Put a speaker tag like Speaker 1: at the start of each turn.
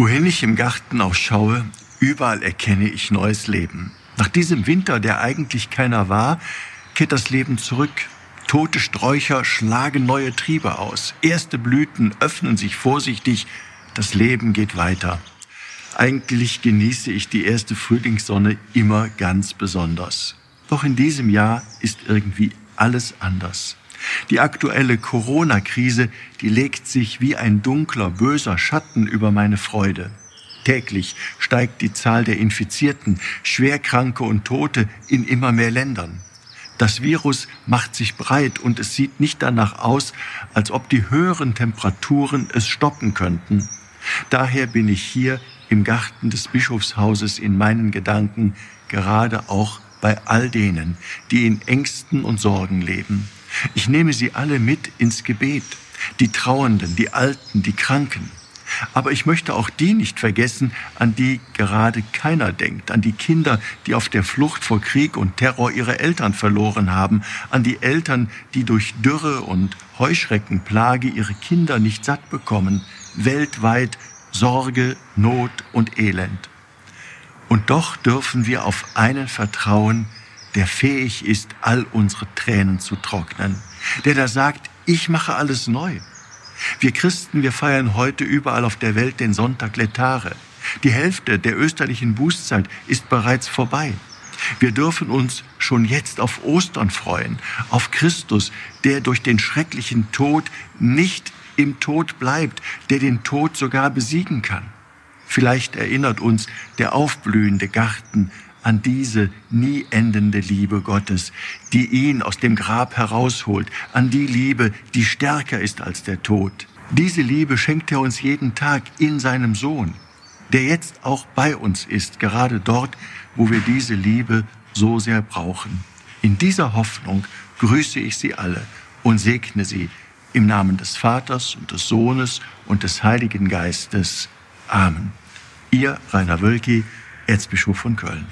Speaker 1: Wohin ich im Garten auch schaue, überall erkenne ich neues Leben. Nach diesem Winter, der eigentlich keiner war, kehrt das Leben zurück. Tote Sträucher schlagen neue Triebe aus. Erste Blüten öffnen sich vorsichtig. Das Leben geht weiter. Eigentlich genieße ich die erste Frühlingssonne immer ganz besonders. Doch in diesem Jahr ist irgendwie alles anders. Die aktuelle Corona-Krise, die legt sich wie ein dunkler, böser Schatten über meine Freude. Täglich steigt die Zahl der Infizierten, Schwerkranke und Tote in immer mehr Ländern. Das Virus macht sich breit und es sieht nicht danach aus, als ob die höheren Temperaturen es stoppen könnten. Daher bin ich hier im Garten des Bischofshauses in meinen Gedanken gerade auch bei all denen, die in Ängsten und Sorgen leben. Ich nehme sie alle mit ins Gebet, die Trauernden, die Alten, die Kranken. Aber ich möchte auch die nicht vergessen, an die gerade keiner denkt, an die Kinder, die auf der Flucht vor Krieg und Terror ihre Eltern verloren haben, an die Eltern, die durch Dürre und Heuschreckenplage ihre Kinder nicht satt bekommen, weltweit Sorge, Not und Elend. Und doch dürfen wir auf einen vertrauen, der fähig ist, all unsere Tränen zu trocknen, der da sagt, ich mache alles neu. Wir Christen, wir feiern heute überall auf der Welt den Sonntag Letare. Die Hälfte der österlichen Bußzeit ist bereits vorbei. Wir dürfen uns schon jetzt auf Ostern freuen, auf Christus, der durch den schrecklichen Tod nicht im Tod bleibt, der den Tod sogar besiegen kann. Vielleicht erinnert uns der aufblühende Garten an diese nie endende Liebe Gottes, die ihn aus dem Grab herausholt, an die Liebe, die stärker ist als der Tod. Diese Liebe schenkt er uns jeden Tag in seinem Sohn, der jetzt auch bei uns ist, gerade dort, wo wir diese Liebe so sehr brauchen. In dieser Hoffnung grüße ich Sie alle und segne Sie im Namen des Vaters und des Sohnes und des Heiligen Geistes. Amen. Ihr Rainer Wölki, Erzbischof von Köln.